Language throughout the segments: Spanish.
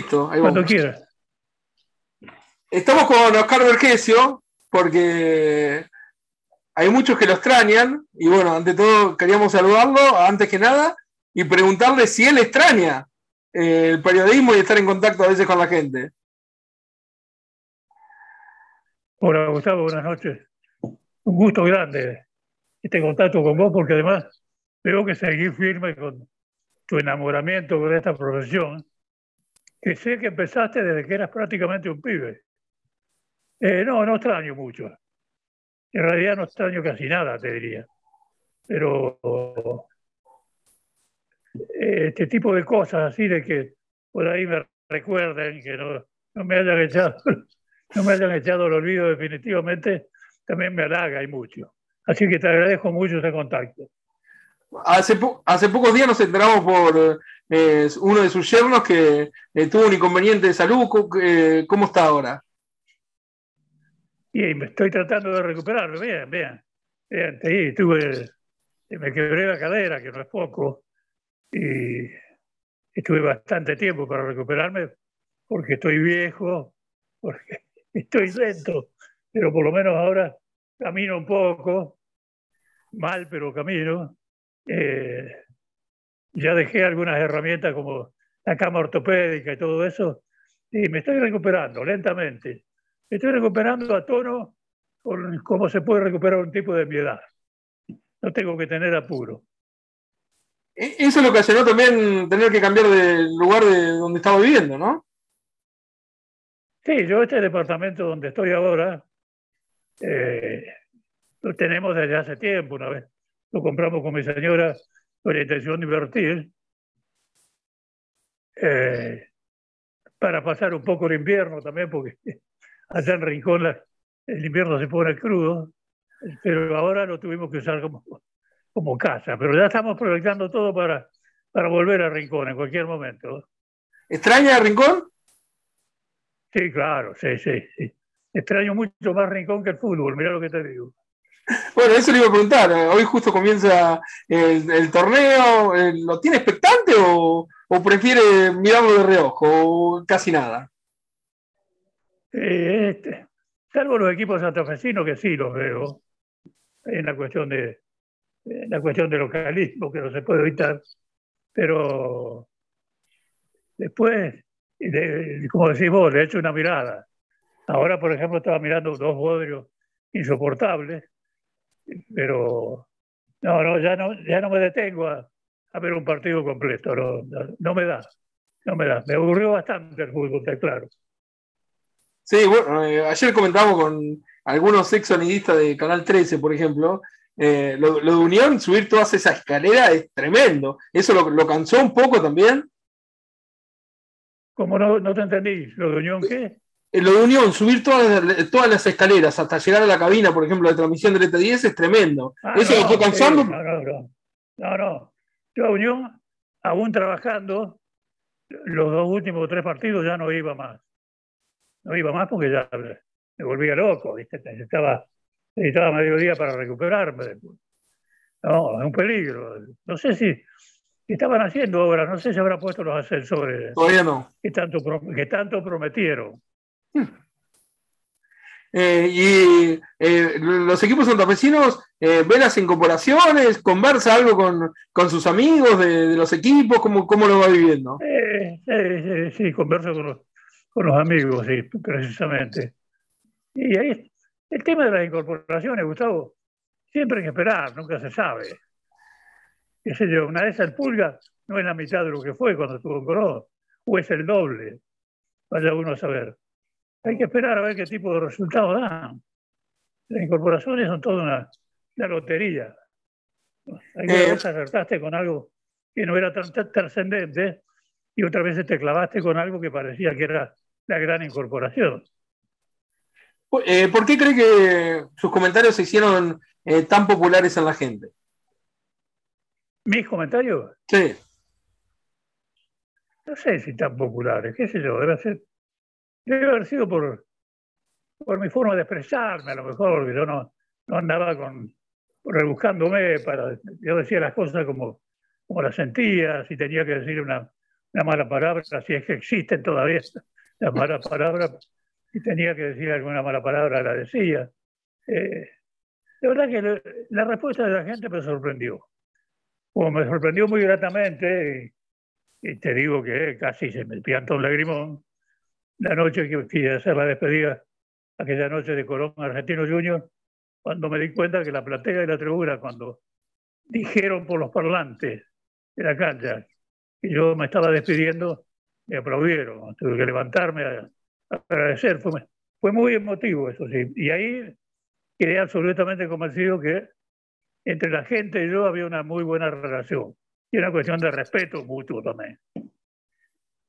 Listo, ahí Cuando quieras. Estamos con Oscar Vergesio, porque hay muchos que lo extrañan, y bueno, ante todo queríamos saludarlo, antes que nada, y preguntarle si él extraña eh, el periodismo y estar en contacto a veces con la gente. Hola, Gustavo, buenas noches. Un gusto grande este contacto con vos, porque además veo que seguís firme con tu enamoramiento con esta profesión, que sé que empezaste desde que eras prácticamente un pibe. Eh, no, no extraño mucho. En realidad no extraño casi nada, te diría. Pero eh, este tipo de cosas así de que por ahí me recuerden que no, no me hayan echado, no me hayan echado al olvido definitivamente, también me halaga y mucho. Así que te agradezco mucho ese contacto. Hace, hace pocos días nos enteramos por eh, uno de sus yernos que eh, tuvo un inconveniente de salud. Eh, ¿Cómo está ahora? Y me estoy tratando de recuperarme, bien, bien. bien sí, me quebré la cadera, que no es poco, y estuve bastante tiempo para recuperarme porque estoy viejo, porque estoy lento, pero por lo menos ahora camino un poco, mal, pero camino. Eh, ya dejé algunas herramientas como la cama ortopédica y todo eso, y me estoy recuperando lentamente. Me estoy recuperando a tono con cómo se puede recuperar un tipo de mi edad. No tengo que tener apuro. E- Eso lo ocasionó también tener que cambiar de lugar de donde estaba viviendo, ¿no? Sí, yo este departamento donde estoy ahora eh, lo tenemos desde hace tiempo, una vez. Lo compramos con mi señora con la intención de invertir eh, para pasar un poco el invierno también, porque allá en Rincón la- el invierno se pone crudo, pero ahora lo tuvimos que usar como, como casa. Pero ya estamos proyectando todo para, para volver a Rincón en cualquier momento. ¿Extraña Rincón? Sí, claro, sí, sí, sí. Extraño mucho más Rincón que el fútbol, mira lo que te digo. Bueno, eso le iba a preguntar. eh, Hoy justo comienza el, el torneo. eh, ¿Lo tiene expectante o, o prefiere mirarlo de reojo o casi nada? Eh, este, salvo los equipos santafesinos que sí los veo, en la cuestión de en la cuestión de localismo que no se puede evitar, pero después, de- como decís vos, le he hecho una mirada. Ahora, por ejemplo, estaba mirando dos bodrios insoportables, pero no, no, ya no, ya no me detengo a, a ver un partido completo, no, no, no me da, no me da. Me aburrió bastante el fútbol, está claro. Sí, bueno, eh, ayer comentamos con algunos ex sonidistas de Canal 13, por ejemplo. eh, lo, lo de Unión, subir todas esas escaleras es tremendo. ¿Eso lo, lo cansó un poco también? Como no, no te entendí, ¿lo de Unión qué? Eh, lo de Unión, subir todas, todas las escaleras hasta llegar a la cabina, por ejemplo, de transmisión del ET10 es tremendo. Ah, ¿Eso lo no, fue cansando? no, no, no. Yo a Unión, aún trabajando, los dos últimos tres partidos ya no iba más. No iba más porque ya me volvía loco, ¿viste? Necesitaba, necesitaba medio día para recuperarme después. No, es un peligro. No sé si estaban haciendo ahora, no sé si habrán puesto los ascensores Todavía no. que tanto, que tanto prometieron. Eh, y eh, los equipos santafesinos eh, ven las incorporaciones, conversa algo con, con sus amigos de, de los equipos, ¿cómo, cómo lo va viviendo? Sí, converso con los, con los amigos, sí, precisamente. Y ahí, el tema de las incorporaciones, Gustavo, siempre hay que esperar, nunca se sabe. Qué sé una vez el Pulga no es la mitad de lo que fue cuando estuvo en Colón, o es el doble, vaya uno a saber. Hay que esperar a ver qué tipo de resultados dan. Las incorporaciones son toda una, una lotería. Hay que Eh. veces acertaste con algo que no era tan trascendente y otras veces te clavaste con algo que parecía que era la gran incorporación. Eh, ¿Por qué cree que sus comentarios se hicieron eh, tan populares en la gente? Mis comentarios, Sí. no sé si tan populares, qué sé yo, debe ser, debe haber sido por, por mi forma de expresarme, a lo mejor, que yo no, no andaba con rebuscándome para, yo decía las cosas como, como las sentía, si tenía que decir una, una mala palabra, si es que existen todavía las malas palabras, y tenía que decir alguna mala palabra, la decía. Eh, la verdad que la respuesta de la gente me sorprendió. Como me sorprendió muy gratamente, y, te digo que casi se me piantó un lagrimón, la noche que fui a hacer la despedida, aquella noche de Colón Argentino Junior, cuando me di cuenta que la platea y la tribuna, cuando dijeron por los parlantes de la cancha que yo me estaba despidiendo, me aplaudieron. Tuve que levantarme a, agradecer. Fue, fue muy emotivo eso sí. Y ahí quedé absolutamente convencido que entre la gente y yo había una muy buena relación y una cuestión de respeto mutuo también.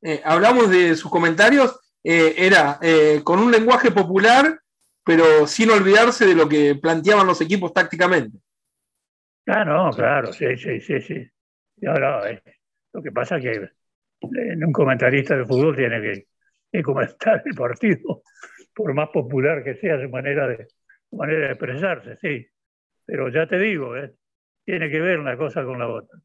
Eh, hablamos de sus comentarios, eh, era eh, con un lenguaje popular, pero sin olvidarse de lo que planteaban los equipos tácticamente. Ah, no, claro, sí, sí, sí, sí. lo que pasa es que un comentarista de fútbol tiene que, comentar el partido, por más popular que sea su manera de, manera de expresarse, sí. Pero ya te digo, tiene que ver una cosa con la otra.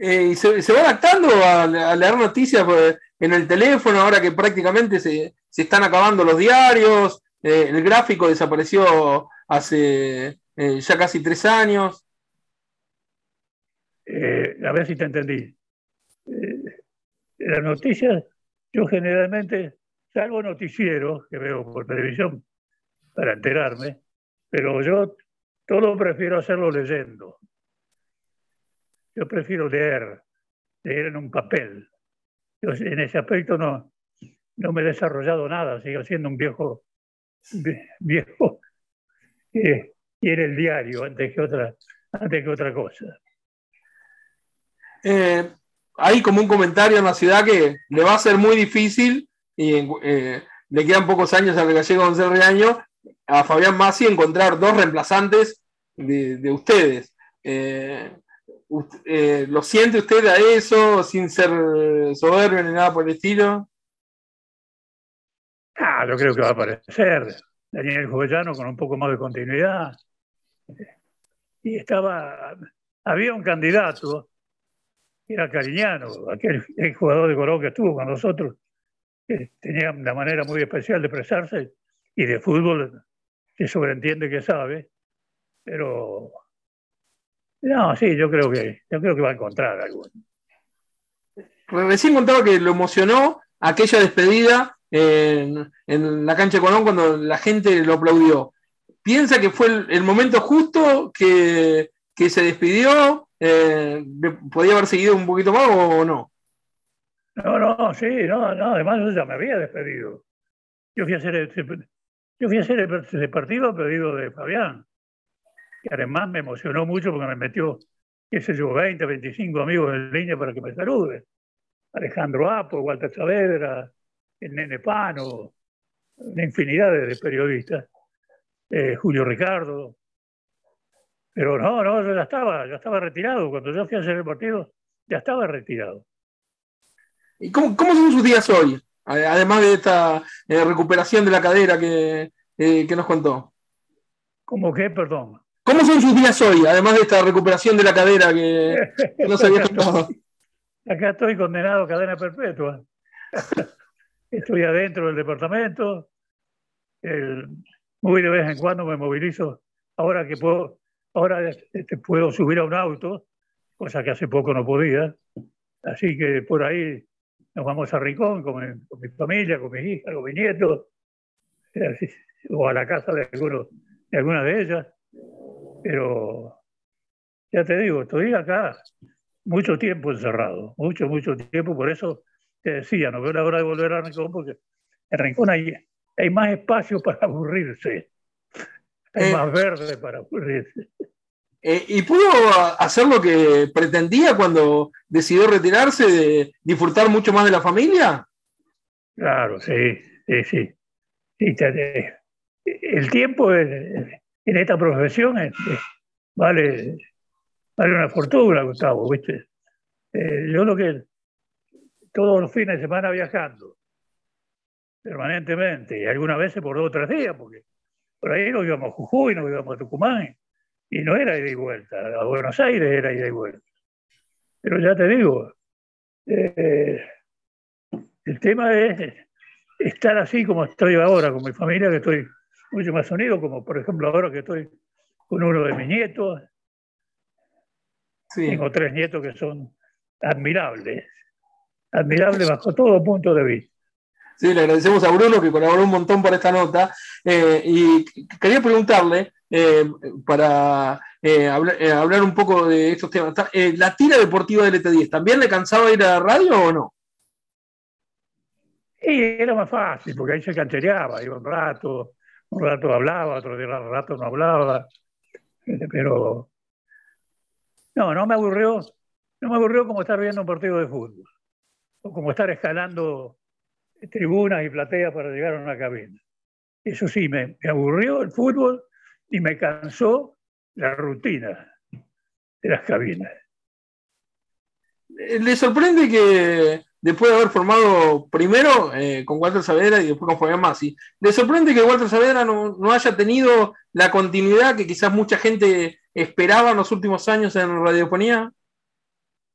Eh, se, va adaptando a, leer noticias pues, en el teléfono, ahora que prácticamente se, están acabando los diarios, eh, el gráfico desapareció hace eh, ya casi tres años. a ver si te entendí. las noticias, yo generalmente salgo noticieros que veo por televisión para enterarme, pero yo todo prefiero hacerlo leyendo. Yo prefiero leer, leer en un papel. En ese aspecto no, no me he desarrollado nada, sigo siendo un viejo, viejo que quiere el diario antes que otra, antes que otra cosa. Eh, hay como un comentario en la ciudad que le va a ser muy difícil y eh, le quedan pocos años al gallego Gonzalo Reaño a Fabián Massi encontrar dos reemplazantes de, ustedes. Eh, eh, ¿Lo siente usted a eso sin ser soberbio ni nada por el estilo? Ah, yo creo que va a aparecer Daniel Jovellano con un poco más de continuidad. Y estaba, había un candidato, era Cariñano, aquel jugador de Corón que estuvo con nosotros, que tenía una manera muy especial de expresarse y de fútbol se sobreentiende que sabe, pero no, sí, yo creo que, yo creo que va a encontrar algo. Recién contaba que lo emocionó aquella despedida en, la cancha de Colón cuando la gente lo aplaudió. ¿Piensa que fue el, momento justo que, se despidió? Eh, ¿Podía haber seguido un poquito más o no? No, no, sí, no, no, además yo ya me había despedido. Yo fui a hacer el, yo fui a hacer el, partido pedido de Fabián que además me emocionó mucho porque me metió, qué sé yo, 20, 25 amigos en línea para que me saluden. Alejandro Apo, Walter Saavedra, el Nene Pano, una infinidad de, periodistas, eh, Julio Ricardo. Pero no, no, yo ya estaba, ya estaba retirado. Cuando yo fui a hacer el partido, ya estaba retirado. ¿Y cómo, cómo son sus días hoy? Además de esta eh, recuperación de la cadera que, eh, que nos contó. ¿Cómo qué? Perdón. ¿Cómo son sus días hoy, además de esta recuperación de la cadera que, no se había tocado? Acá estoy condenado a cadena perpetua. Estoy adentro del departamento. muy de vez en cuando me movilizo. Ahora que puedo, ahora este, puedo subir a un auto, cosa que hace poco no podía. Así que por ahí nos vamos a Ricón con mi, familia, con mis hijas, con mis nietos, o a la casa de, algunos, de alguna de ellas. Pero ya te digo, estoy acá mucho tiempo encerrado, mucho, mucho tiempo. Por eso te decía, no veo la hora de volver a Rincón porque en Rincón hay, hay más espacio para aburrirse, hay eh, más verde para aburrirse. Eh, ¿Y pudo hacer lo que pretendía cuando decidió retirarse, de disfrutar mucho más de la familia? Claro, sí, sí, sí. el tiempo es, en esta profesión vale, vale una fortuna, Gustavo, ¿viste? Eh, yo lo que todos los fines de semana viajando, permanentemente, y algunas veces por dos o tres días, porque por ahí nos íbamos a Jujuy, nos íbamos a Tucumán, y no era ida y vuelta, a Buenos Aires era ida y vuelta. Pero ya te digo, Eh, el tema es estar así como estoy ahora con mi familia, que estoy mucho más unido, como por ejemplo ahora que estoy con uno de mis nietos. Tengo tres nietos que son admirables, admirables bajo todo punto de vista. Sí, le agradecemos a Bruno que colaboró un montón por esta nota. Eh, y quería preguntarle, eh, para eh, hablar, un poco de estos temas, ¿la tira deportiva del ET10 también le cansaba ir a la radio o no? Sí, era más fácil, porque ahí se canchereaba, iba un rato, un rato hablaba, otro rato no hablaba, pero no, no me aburrió, no me aburrió como estar viendo un partido de fútbol, o como estar escalando tribunas y plateas para llegar a una cabina. Eso sí, me, aburrió el fútbol y me cansó la rutina de las cabinas. ¿Le sorprende que después de haber formado primero eh, con Walter Saavedra y después con Fabián Massi, ¿le sorprende que Walter Saavedra no, no, haya tenido la continuidad que quizás mucha gente esperaba en los últimos años en radiofonía?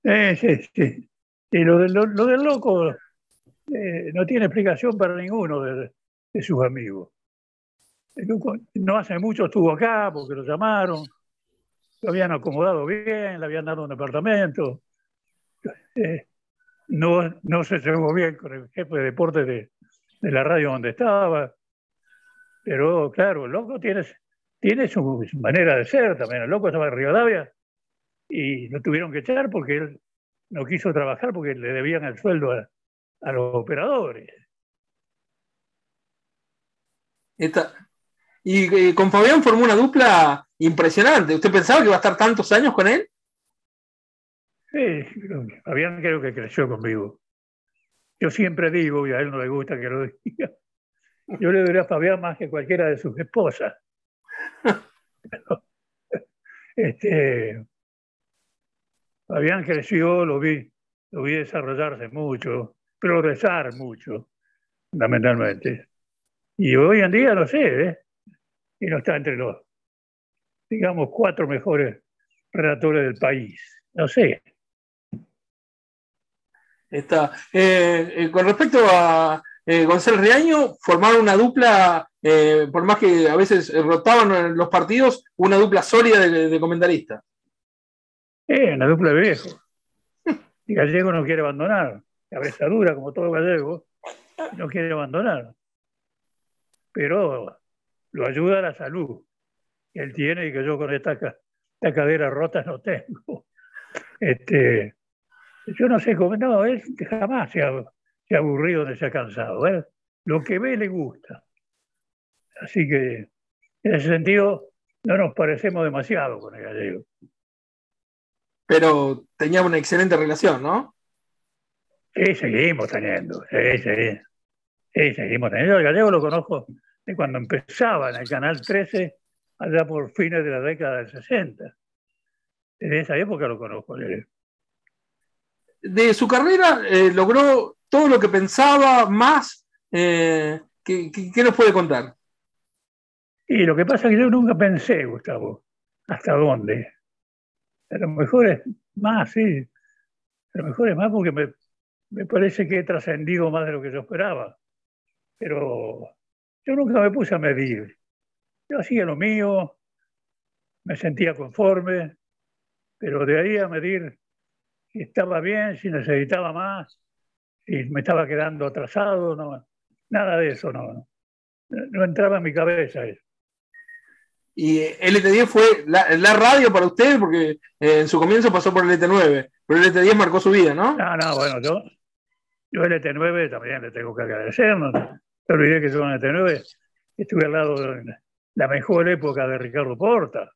Eh, sí, sí. Y lo, del loco eh, no tiene explicación para ninguno de, sus amigos. No hace mucho estuvo acá porque lo llamaron, lo habían acomodado bien, le habían dado un departamento. Eh, no, no se llevó bien con el jefe de deporte de, la radio donde estaba. Pero claro, el loco tiene, tiene su, manera de ser también. El loco estaba en Rivadavia y lo tuvieron que echar porque él no quiso trabajar porque le debían el sueldo a, a los operadores. Y con Fabián formó una dupla impresionante. ¿Usted pensaba que iba a estar tantos años con él? Sí, Fabián creo que creció conmigo. Yo siempre digo, y a él no le gusta que lo diga, yo le diría a Fabián más que cualquiera de sus esposas. este, Fabián creció, lo vi, lo vi desarrollarse mucho progresar mucho, fundamentalmente. Y hoy en día, no sé, ¿eh? y no está entre los, digamos, cuatro mejores redactores del país. No sé. Está. Eh, eh, con respecto a Gonzalo Riaño, formaron una dupla, por más que a veces rotaban los partidos, una dupla sólida de, de comentaristas. una dupla de viejo. Y Gallego no quiere abandonar cabeza dura, como todo gallego, no quiere abandonar. Pero lo ayuda a la salud que él tiene y que yo con esta, cadera rota no tengo. Este, yo no sé cómo, no, él jamás se ha, aburrido ni se ha cansado. ¿eh? Lo que ve le gusta. Así que en ese sentido no nos parecemos demasiado con el gallego. Pero tenía una excelente relación, ¿no? Sí, seguimos teniendo. Sí, sí. Sí, seguimos teniendo. El gallego lo conozco de cuando empezaba en el Canal 13, allá por fines de la década del 60. Desde esa época lo conozco. De su carrera eh, logró todo lo que pensaba, más. Eh, ¿qué, qué, nos puede contar? Y lo que pasa es que yo nunca pensé, Gustavo, hasta dónde. A lo mejor es más, sí. A lo mejor es más porque me, me parece que he trascendido más de lo que yo esperaba. Pero yo nunca me puse a medir. Yo hacía lo mío, me sentía conforme, pero de ahí a medir si estaba bien, si necesitaba más, si me estaba quedando atrasado, no, nada de eso, no, no entraba en mi cabeza eso. Y LT10 fue la, radio para usted, porque eh, en su comienzo pasó por el LT9, pero el LT10 marcó su vida, ¿no? No, no, bueno, yo, yo el ET9 también le tengo que agradecer, no te olvidé que yo en el ET9 estuve al lado de la mejor época de Ricardo Porta.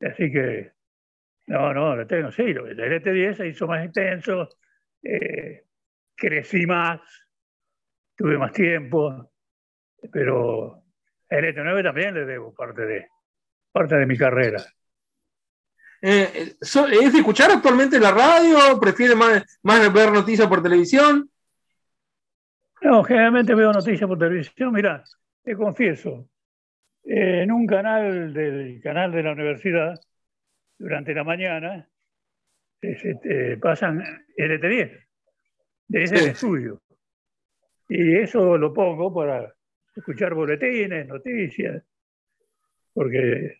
Así que, no, no, le tengo, sí, el ET10 se hizo más intenso, eh, crecí más, tuve más tiempo, pero el ET9 también le debo parte de, parte de mi carrera. Eh, ¿Es de escuchar actualmente la radio? ¿Prefiere más, más ver noticias por televisión? No, generalmente veo noticias por televisión. Mira, te confieso, en un canal del canal de la universidad, durante la mañana, se, pasan LT10 desde el estudio. Y eso lo pongo para escuchar boletines, noticias, porque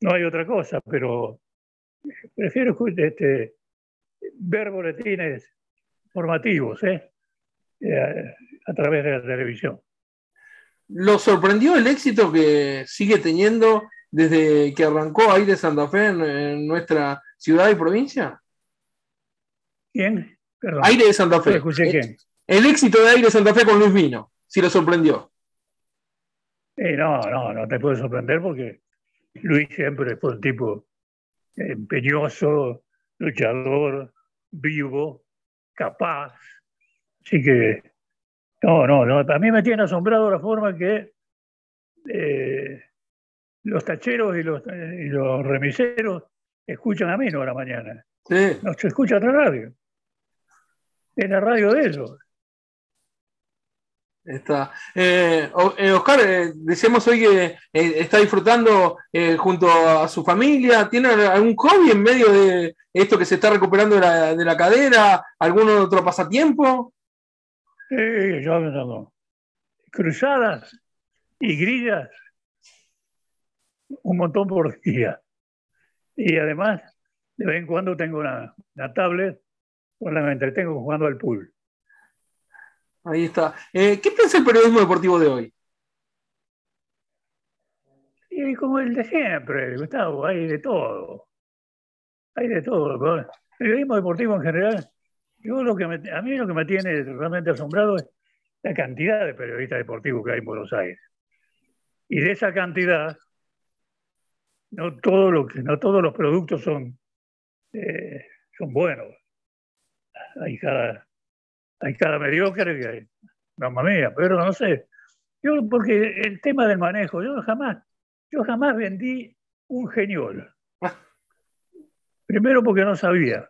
no hay otra cosa, pero prefiero este, ver boletines formativos ¿eh? Eh, a través de la televisión. ¿Lo sorprendió el éxito que sigue teniendo desde que arrancó Aire Santa Fe en, nuestra ciudad y provincia? ¿Quién? Aire de Santa Fe. El éxito de Aire Santa Fe con Luis Vino, si lo sorprendió. no, no, no te puede sorprender porque Luis siempre fue un tipo empeñoso, luchador, vivo, capaz. Así que, no, no, no, a mí me tiene asombrado la forma que eh, los tacheros y los, y los remiseros escuchan a mí no a la mañana. Sí. No se escucha otra radio. Es la radio de ellos. Está. Eh, eh, Oscar, eh, decíamos hoy que está disfrutando junto a su familia. ¿Tiene algún hobby en medio de esto que se está recuperando de la, de la cadera? ¿Algún otro pasatiempo? Sí, yo hago cruzadas y grillas un montón por día. Y además, de vez en cuando tengo una, una tablet, pues la me entretengo jugando al pool. Ahí está. Eh, ¿Qué piensa el periodismo deportivo de hoy? Y como el de siempre, Gustavo, hay de todo. Hay de todo. El periodismo deportivo en general, yo lo que a mí lo que me tiene realmente asombrado es la cantidad de periodistas deportivos que hay en Buenos Aires. Y de esa cantidad, no, todo lo que, no todos los productos son, eh, son buenos. Hay cada, hay cada mediocre que hay. Mamma mía, pero no sé. Yo, porque el tema del manejo, yo jamás, yo jamás vendí un geniol. Primero porque no sabía.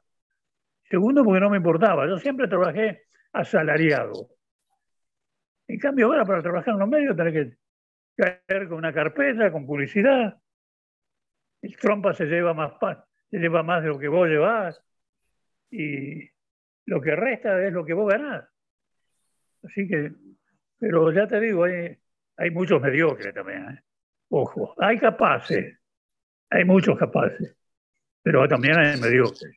Segundo porque no me importaba. Yo siempre trabajé asalariado. En cambio, ahora para trabajar en los medios tenés que caer con una carpeta, con publicidad. El trompa se lleva más, se lleva más de lo que vos llevás. Y lo que resta es lo que vos ganás. Así que, pero ya te digo, hay, hay muchos mediocres también. ¿eh? Ojo, hay capaces, hay muchos capaces, pero también hay mediocres.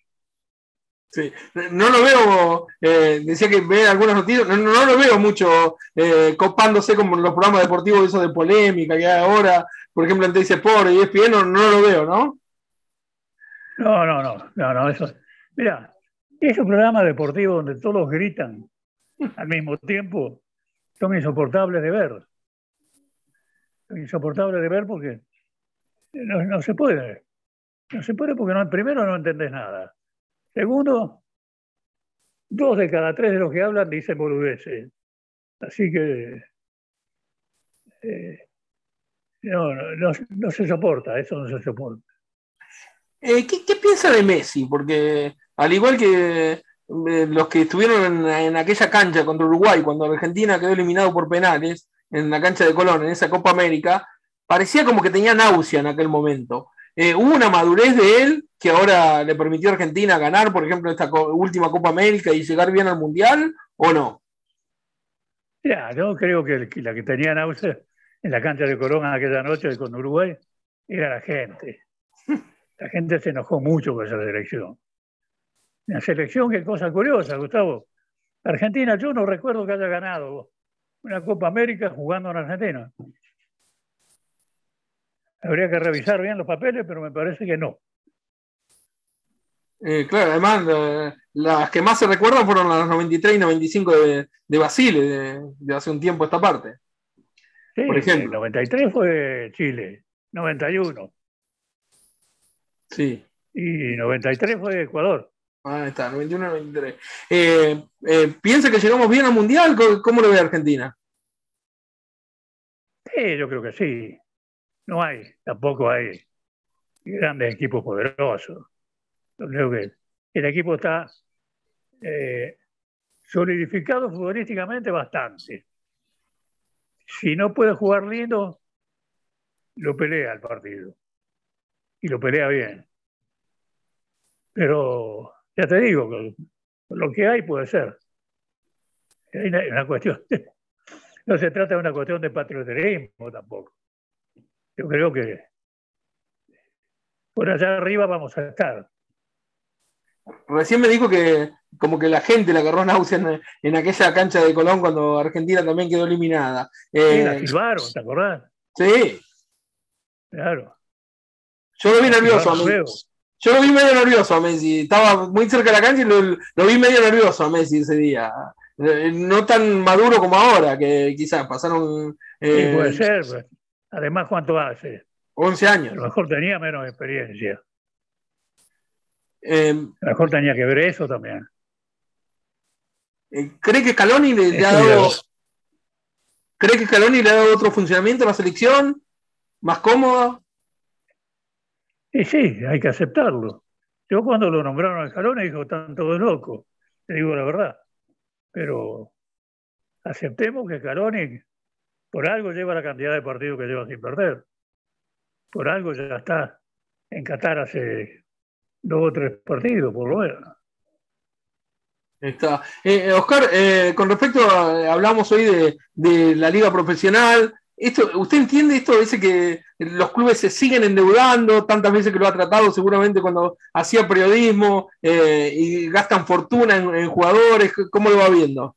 Sí, no lo veo, eh, decía que ve algunas noticias, no, lo veo mucho eh, copándose como los programas deportivos esos de polémica que hay ahora, por ejemplo, en dice por y ESPN, no, no lo veo, ¿no? No, no, no, no, no, eso. Mira, esos programas deportivos donde todos gritan al mismo tiempo son insoportables de ver. Son insoportables de ver porque no, se puede. No se puede porque no, primero no entendés nada. Segundo, dos de cada tres de los que hablan dicen boludeces. Así que eh, no, no, se soporta, eso no se soporta. Eh, ¿qué, ¿Qué piensa de Messi? Porque al igual que eh, los que estuvieron en, aquella cancha contra Uruguay, cuando Argentina quedó eliminado por penales, en la cancha de Colón, en esa Copa América, parecía como que tenía náusea en aquel momento. Eh, ¿Hubo una madurez de él que ahora le permitió a Argentina ganar, por ejemplo, esta última Copa América y llegar bien al Mundial, o no? Ya, yo creo que la que tenía náusea en la cancha de Colón aquella noche con Uruguay era la gente. La gente se enojó mucho con esa dirección. La selección, qué cosa curiosa, Gustavo. Argentina, yo no recuerdo que haya ganado una Copa América jugando en Argentina. Habría que revisar bien los papeles, pero me parece que no. Eh, claro, además las que más se recuerdan fueron las 93 y 95 de, de Basile, de, hace un tiempo esta parte. Sí, por ejemplo. 93 fue Chile, 91. Sí. Y 93 fue Ecuador. Ah, está, 91 93. Eh, eh, ¿Piensa que llegamos bien al Mundial? ¿Cómo lo ve Argentina? Sí, yo creo que sí. No hay, tampoco hay grandes equipos poderosos. Creo que el equipo está eh, solidificado futbolísticamente bastante. Si no puede jugar lindo, lo pelea el partido. Y lo pelea bien. Pero ya te digo, lo que hay puede ser. Una cuestión, no se trata de una cuestión de patrioterismo tampoco. Yo creo que por allá arriba vamos a estar. Recién me dijo que como que la gente la agarró náusea en, aquella cancha de Colón cuando Argentina también quedó eliminada. Eh, la silbaron, ¿te acordás? Sí. Claro. Yo lo vi nervioso a Messi. Yo lo vi medio nervioso a Messi. Estaba muy cerca de la cancha y lo, vi medio nervioso a Messi ese día. Eh, no tan maduro como ahora, que quizás pasaron. Eh, sí, puede ser. Pues. Además, ¿cuánto hace? 11 años. A lo mejor tenía menos experiencia. Eh, a lo mejor tenía que ver eso también. Eh, ¿Cree que Scaloni le, ha dado. ¿Cree que Scaloni le ha dado otro funcionamiento a la selección? ¿Más cómodo? Y sí, hay que aceptarlo. Yo cuando lo nombraron a Scaloni dijo, tanto de loco. Te digo la verdad. Pero aceptemos que Scaloni por algo lleva la cantidad de partidos que lleva sin perder. Por algo ya está en Qatar hace dos o tres partidos, por lo menos. Está. Eh, Oscar, eh, con respecto a, hablamos hoy de, la liga profesional, esto, ¿usted entiende esto? Dice que los clubes se siguen endeudando, tantas veces que lo ha tratado seguramente cuando hacía periodismo eh, y gastan fortuna en, jugadores, ¿cómo lo va viendo?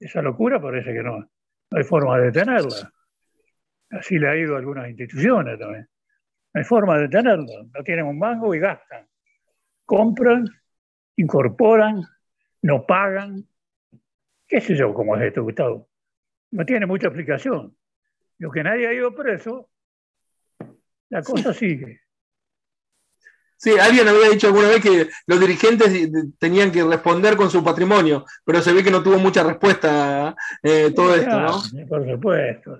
Esa locura parece que no, no hay forma de detenerla. Así le ha ido a algunas instituciones también. No hay forma de detenerlo. No tienen un mango y gastan. Compran incorporan, no pagan. ¿Qué sé yo cómo es esto, Gustavo? No tiene mucha explicación. Lo que nadie ha ido preso, la cosa sigue. Sí, alguien había dicho alguna vez que los dirigentes tenían que responder con su patrimonio, pero se ve que no tuvo mucha respuesta eh, todo esto, ¿no? Por supuesto,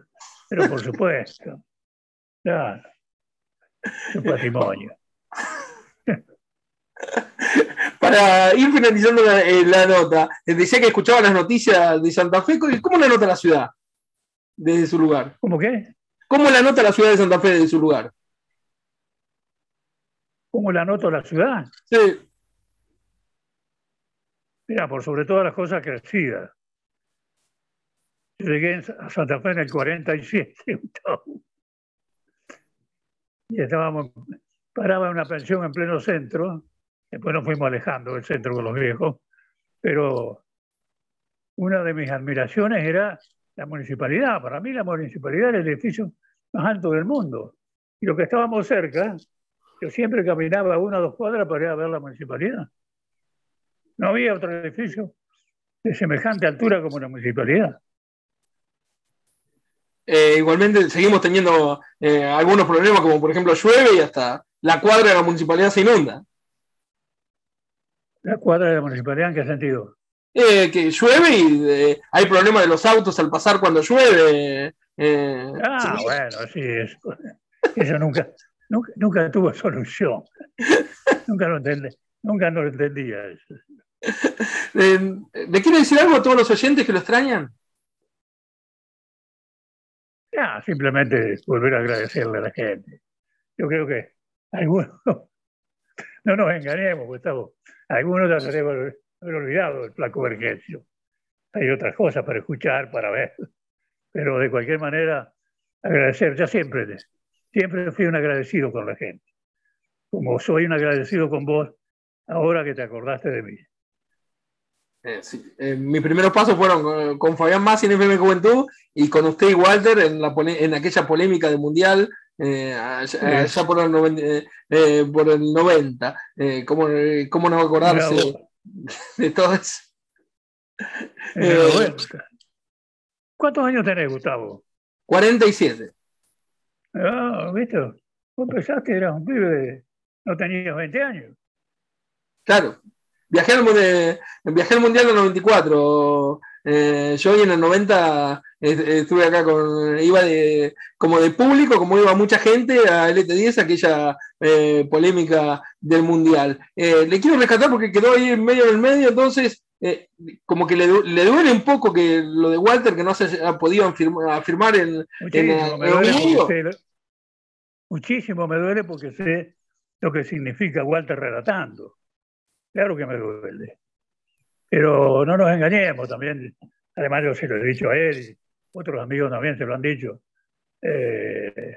pero por supuesto. Claro. Su patrimonio. Para ir finalizando la, eh, nota, eh, decía que escuchaba las noticias de Santa Fe. ¿Cómo la nota la ciudad desde su lugar? ¿Cómo qué? ¿Cómo la nota la ciudad de Santa Fe desde su lugar? ¿Cómo la nota la ciudad? Sí. Mira, por sobre todas las cosas crecidas. llegué a Santa Fe en el 47 y estábamos, paraba en una pensión en pleno centro Después nos fuimos alejando del centro con los viejos, pero una de mis admiraciones era la municipalidad. Para mí la municipalidad era el edificio más alto del mundo. Y lo que estábamos cerca, yo siempre caminaba una o dos cuadras para ir a ver la municipalidad. No había otro edificio de semejante altura como la municipalidad. Eh, igualmente seguimos teniendo eh, algunos problemas, como por ejemplo llueve y hasta la cuadra de la municipalidad se inunda. ¿La cuadra de la municipalidad en qué sentido? Eh, que llueve y eh, hay problemas de los autos al pasar cuando llueve. Ah, bueno, sí, eso, eso nunca, nunca, tuvo solución. nunca lo entendí, nunca lo entendía eso. ¿Le quiere decir algo a todos los oyentes que lo extrañan? Ah, simplemente volver a agradecerle a la gente. Yo creo que algunos, no nos engañemos, Gustavo, algunos ya se deben haber olvidado el flaco Vergesio. Hay otras cosas para escuchar, para ver. Pero de cualquier manera, agradecer. Ya siempre, siempre fui un agradecido con la gente. Como soy un agradecido con vos, ahora que te acordaste de mí. Eh, eh, mis primeros pasos fueron con, Fabián Massi en FM Juventud y con usted y Walter en, la, en aquella polémica del Mundial eh, allá, por, el 90. Eh, por el 90. Eh, ¿cómo, ¿cómo, no acordarse de todo eso? ¿Cuántos años tenés, Gustavo? 47. Ah, ¿viste? Vos pensaste eras un pibe no tenías 20 años. Claro. Viajé al, viajé al Mundial del 94, eh, yo hoy en el 90 estuve acá con, iba de, como de público, como iba mucha gente a LT10, aquella eh, polémica del Mundial. Eh, le quiero rescatar porque quedó ahí en medio del medio, entonces como que le, duele un poco que lo de Walter que no se ha podido afirmar, en, muchísimo, en, me duele muchísimo me duele porque sé lo que significa Walter relatando. Claro que me duele. Pero no nos engañemos también. Además, yo se lo he dicho a él y otros amigos también se lo han dicho. Eh,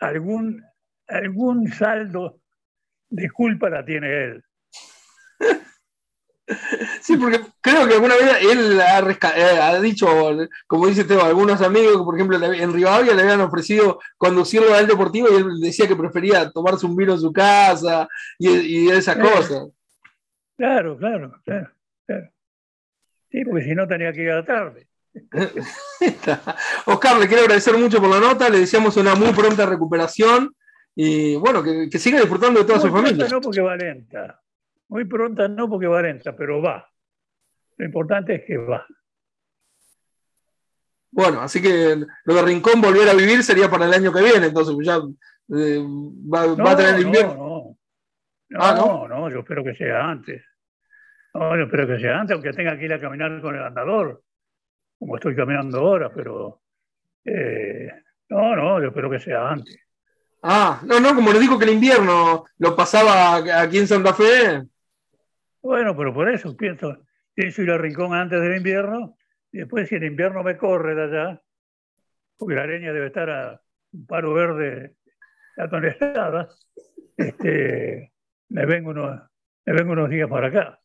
algún, algún saldo de culpa la tiene él. Sí, porque creo que alguna vez él ha, ha dicho, como dice Teo, algunos amigos que, por ejemplo, en Rivadavia le habían ofrecido conducirlo al deportivo y él decía que prefería tomarse un vino en su casa y, y esas cosas. Claro, claro, claro, Sí, porque si no tenía que ir a la tarde. Oscar, le quiero agradecer mucho por la nota, le deseamos una muy pronta recuperación y bueno, que, que siga disfrutando de toda su familia. No porque va lenta, muy pronta no porque va lenta, pero va. Lo importante es que va. Bueno, así que lo de Rincón volver a vivir sería para el año que viene, entonces ya eh, va, a tener el invierno. Ah, no, no, no, yo espero que sea antes. No, yo espero que sea antes, aunque tenga que ir a caminar con el andador, como estoy caminando ahora, pero eh, no, no, yo espero que sea antes. Ah, no, no, como le dijo que el invierno lo pasaba aquí en Santa Fe. Bueno, pero por eso pienso, pienso ir a Rincón antes del invierno, y después si el invierno me corre de allá, porque la leña debe estar a un paro verde tonelada, este, me, vengo unos, me vengo unos días para acá.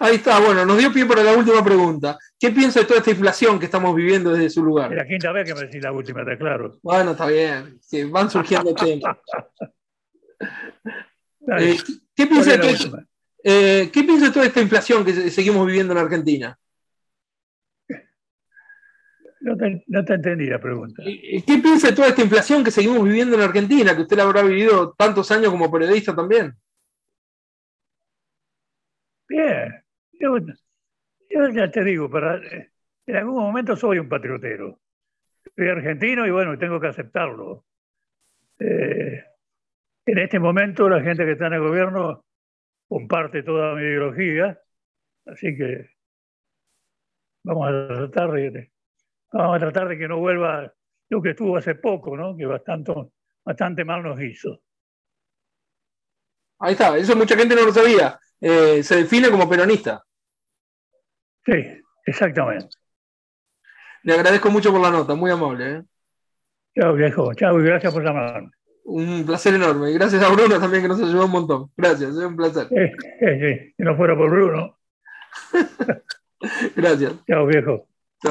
Ahí está, bueno, nos dio pie para la última pregunta. ¿Qué piensa de toda esta inflación que estamos viviendo desde su lugar? Es la quinta vez que me decís la última, está claro. Bueno, está bien, van surgiendo temas. Eh, ¿qué, piensa de eh, ¿Qué piensa de toda esta inflación que seguimos viviendo en Argentina? No te, no te, entendí la pregunta. Eh, ¿Qué piensa de toda esta inflación que seguimos viviendo en Argentina, que usted la habrá vivido tantos años como periodista también? Bien, yo, ya te digo, para, en algún momento soy un patriotero. Soy argentino y bueno, tengo que aceptarlo. Eh, en este momento la gente que está en el gobierno comparte toda mi ideología, así que vamos a tratar de, vamos a tratar de que no vuelva lo que estuvo hace poco, ¿no? que bastante, bastante mal nos hizo. Ahí está, eso mucha gente no lo sabía. Eh, se define como peronista. Sí, exactamente. Le agradezco mucho por la nota, muy amable. ¿eh? Chao, viejo. Chao y gracias por llamarme. Un placer enorme. Y gracias a Bruno también que nos ayudó un montón. Gracias, es un placer. Si no fuera por Bruno. gracias. Chao, viejo.